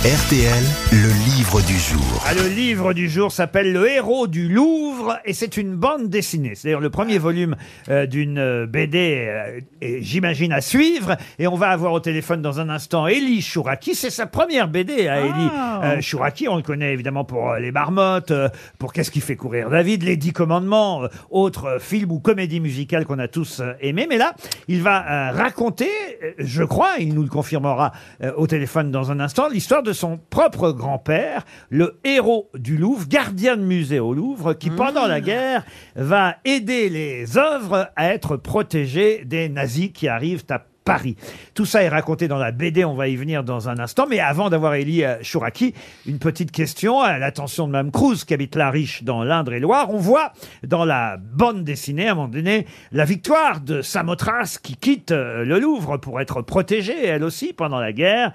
RTL, le livre du jour. Ah, le livre du jour s'appelle Le héros du Louvre et c'est une bande dessinée. C'est d'ailleurs le premier volume euh, d'une euh, BD, euh, et j'imagine, à suivre. Et on va avoir au téléphone dans un instant Elie Chouraki. C'est sa première BD à Elie euh, Chouraki. On le connaît évidemment pour euh, Les Marmottes, euh, pour Qu'est-ce qui fait courir David, Les Dix Commandements, euh, autre euh, film ou comédie musicale qu'on a tous euh, aimé. Mais là, il va euh, raconter, euh, je crois, il nous le confirmera euh, au téléphone dans un instant, l'histoire de son propre grand-père, le héros du Louvre, gardien de musée au Louvre, qui pendant la guerre va aider les œuvres à être protégées des nazis qui arrivent à Paris. Tout ça est raconté dans la BD, on va y venir dans un instant. Mais avant d'avoir Elie euh, Chouraki, une petite question à l'attention de Mme Cruz, qui habite La Riche dans l'Indre-et-Loire. On voit dans la bande dessinée, à un moment donné, la victoire de Samothrace qui quitte euh, le Louvre pour être protégée, elle aussi, pendant la guerre.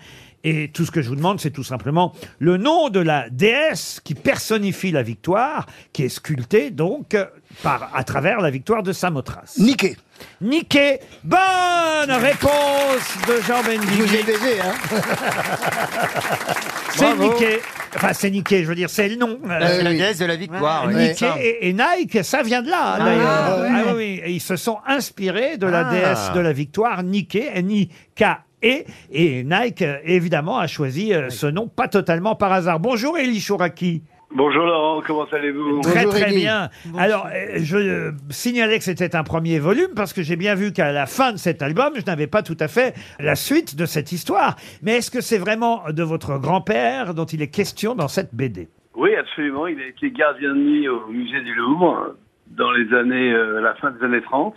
Et tout ce que je vous demande, c'est tout simplement le nom de la déesse qui personnifie la victoire, qui est sculptée donc euh, par, à travers la victoire de Samothrace. Niqué. Niqué. Bonne réponse de Jean Je vous ai baisé, hein C'est Bravo. Niqué. Enfin, c'est Niqué, je veux dire, c'est le nom. Euh, Euh, C'est la oui. déesse de la victoire. oui. Nikkei et, et Nike, ça vient de là, d'ailleurs. Ah, Ah, oui, oui. Et ils se sont inspirés de la Ah. déesse de la victoire, Nikkei, N-I-K-E. Et Nike, euh, évidemment, a choisi euh, ce nom pas totalement par hasard. Bonjour, Elie Chouraki. Bonjour Laurent, comment allez-vous Très, Bonjour, très Élie. bien. Alors, euh, je euh, signalais que c'était un premier volume parce que j'ai bien vu qu'à la fin de cet album, je n'avais pas tout à fait la suite de cette histoire. Mais est-ce que c'est vraiment de votre grand-père dont il est question dans cette BD Oui, absolument. Il a été gardien de nuit au musée du Louvre dans les années, euh, la fin des années 30.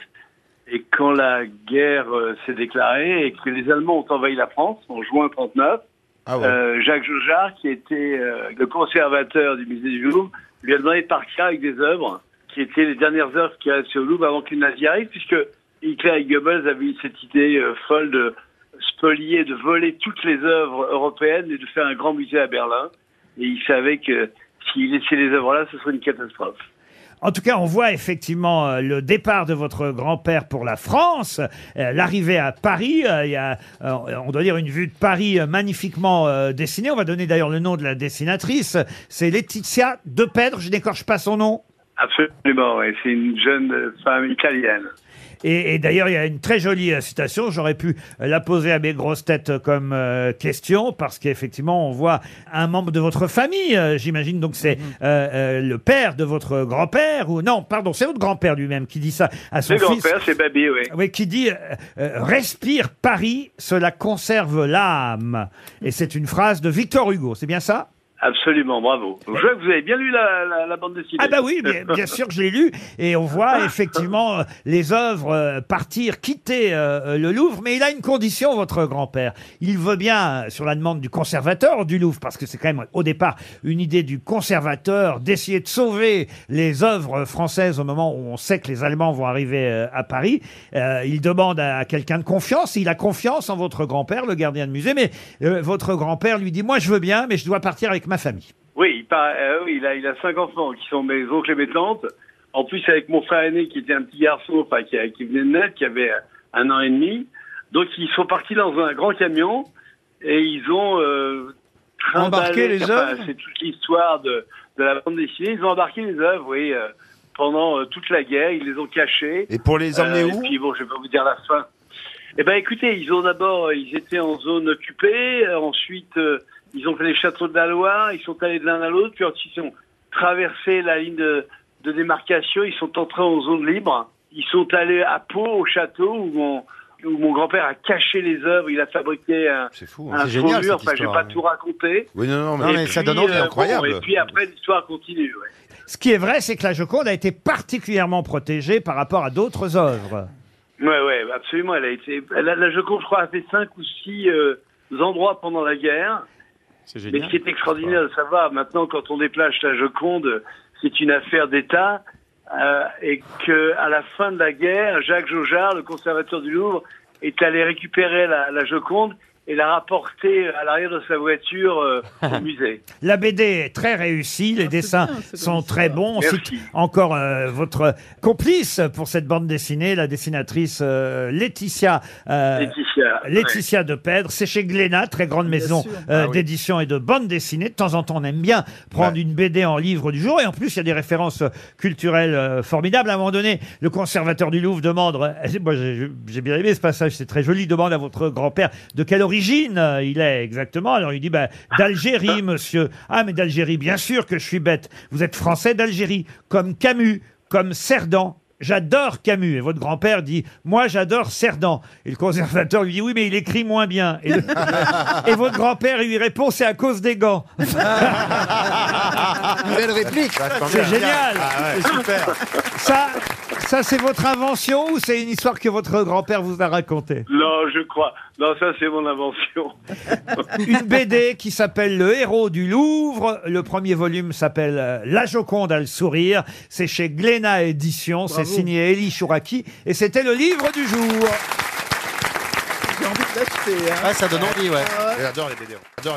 Et quand la guerre euh, s'est déclarée et que les Allemands ont envahi la France en juin 39, Ah euh, Jacques Jaujard, qui était euh, le conservateur du musée du Louvre, lui a demandé de partir avec des œuvres qui étaient les dernières œuvres qui restaient au Louvre avant que les nazis arrivent, puisque Hitler et Goebbels avaient eu cette idée folle de spolier, de voler toutes les œuvres européennes et de faire un grand musée à Berlin. Et il savait que s'il laissait les œuvres là, ce serait une catastrophe. En tout cas, on voit effectivement euh, le départ de votre grand-père pour la France, euh, l'arrivée à Paris. euh, Il y a, on doit dire, une vue de Paris magnifiquement dessinée. On va donner d'ailleurs le nom de la dessinatrice. C'est Laetitia Depèdre. Je n'écorche pas son nom. Absolument, c'est une jeune femme italienne. Et, et d'ailleurs, il y a une très jolie euh, citation. J'aurais pu la poser à mes grosses têtes comme euh, question, parce qu'effectivement, on voit un membre de votre famille. euh, J'imagine donc c'est euh, euh, le père de votre grand-père, ou non, pardon, c'est votre grand-père lui-même qui dit ça à son Le fils. grand-père, c'est Babi, oui. Oui, qui dit euh, euh, respire Paris, cela conserve l'âme. Et c'est une phrase de Victor Hugo. C'est bien ça? Absolument, bravo. Je vois que vous avez bien lu la, la, la bande dessinée. Ah bah oui, bien, bien sûr que je l'ai lu et on voit effectivement euh, les œuvres euh, partir, quitter euh, le Louvre, mais il a une condition, votre grand-père. Il veut bien, sur la demande du conservateur du Louvre, parce que c'est quand même au départ une idée du conservateur d'essayer de sauver les œuvres françaises au moment où on sait que les Allemands vont arriver à Paris. Il demande à quelqu'un de confiance, il a confiance en votre grand-père, le gardien de musée, mais votre grand-père lui dit, moi je veux bien, mais je dois partir avec ma famille. Oui, il, part- euh, oui, il, a, il a cinq enfants qui sont mes oncles et mes tantes. En plus, avec mon frère aîné qui était un petit garçon, enfin qui, qui venait de naître, qui avait un an et demi. Donc, ils sont partis dans un grand camion et ils ont euh, Embarqué les enfin, œuvres C'est toute l'histoire de, de la bande dessinée. Ils ont embarqué les œuvres, oui, euh, pendant euh, toute la guerre. Ils les ont cachées. Et pour les emmener où Et puis bon, je vais pas vous dire la fin. Eh ben, écoutez, ils ont d'abord, ils étaient en zone occupée. ensuite, ils ont fait les châteaux de la Loire. Ils sont allés de l'un à l'autre. Puis ensuite, ils ont traversé la ligne de, de démarcation. Ils sont entrés en zone libre. Ils sont allés à Pau, au château, où mon, où mon grand-père a caché les œuvres. Il a fabriqué un, C'est fou. un hein. génial, faux mur. cette Enfin, je vais pas tout raconter. Oui, non, non, Non, mais... ça donne envie, euh, incroyable. bon, et puis après, l'histoire continue. ouais. Ce qui est vrai, c'est que la Joconde a été particulièrement protégée par rapport à d'autres œuvres. Ouais, ouais, absolument. Elle a été, elle a- la Joconde, je crois, a fait cinq ou six euh, endroits pendant la guerre. C'est Mais ce qui est extraordinaire de savoir, maintenant, quand on déplace la Joconde, c'est une affaire d'État, euh, et que à la fin de la guerre, Jacques Jaujard, le conservateur du Louvre, est allé récupérer la, la Joconde et l'a rapporté à l'arrière de sa voiture euh, au musée. La BD est très réussie, les dessins bien, c'est sont très bons. On Merci. cite encore euh, votre complice pour cette bande dessinée, la dessinatrice euh, Laetitia. euh, Laetitia. Laetitia de Pèdre, c'est chez Glénat, très grande maison sûr. euh, Ah oui. d'édition et de bande dessinée. De temps en temps, on aime bien prendre Ouais. une BD en livre du jour. Et en plus, il y a des références culturelles euh, formidables. À un moment donné, le conservateur du Louvre demande, euh, moi j'ai j'ai bien aimé ce passage, c'est très joli, demande à votre grand-père de quelle origine euh, il est exactement. Alors il dit, bah, d'Algérie, monsieur. Ah, mais d'Algérie, bien sûr que je suis bête. Vous êtes français d'Algérie, comme Camus, comme Cerdan. J'adore Camus. Et votre grand-père dit, moi j'adore Cerdan. Et le conservateur lui dit, oui, mais il écrit moins bien. Et, le- et votre grand-père lui répond, c'est à cause des gants. Belle réplique. C'est génial. C'est super. Ça, ça c'est votre invention ou c'est une histoire que votre grand-père vous a racontée? Non, je crois. Non, ça c'est mon invention. Une BD qui s'appelle Le héros du Louvre. Le premier volume s'appelle euh, La Joconde a le sourire. C'est chez Glénat Éditions. C'est signé Elie Chouraki. Et c'était le livre du jour. J'ai envie de l'acheter. Hein. Ah, ça donne envie, ouais. Ah ouais. J'adore les BD. J'adore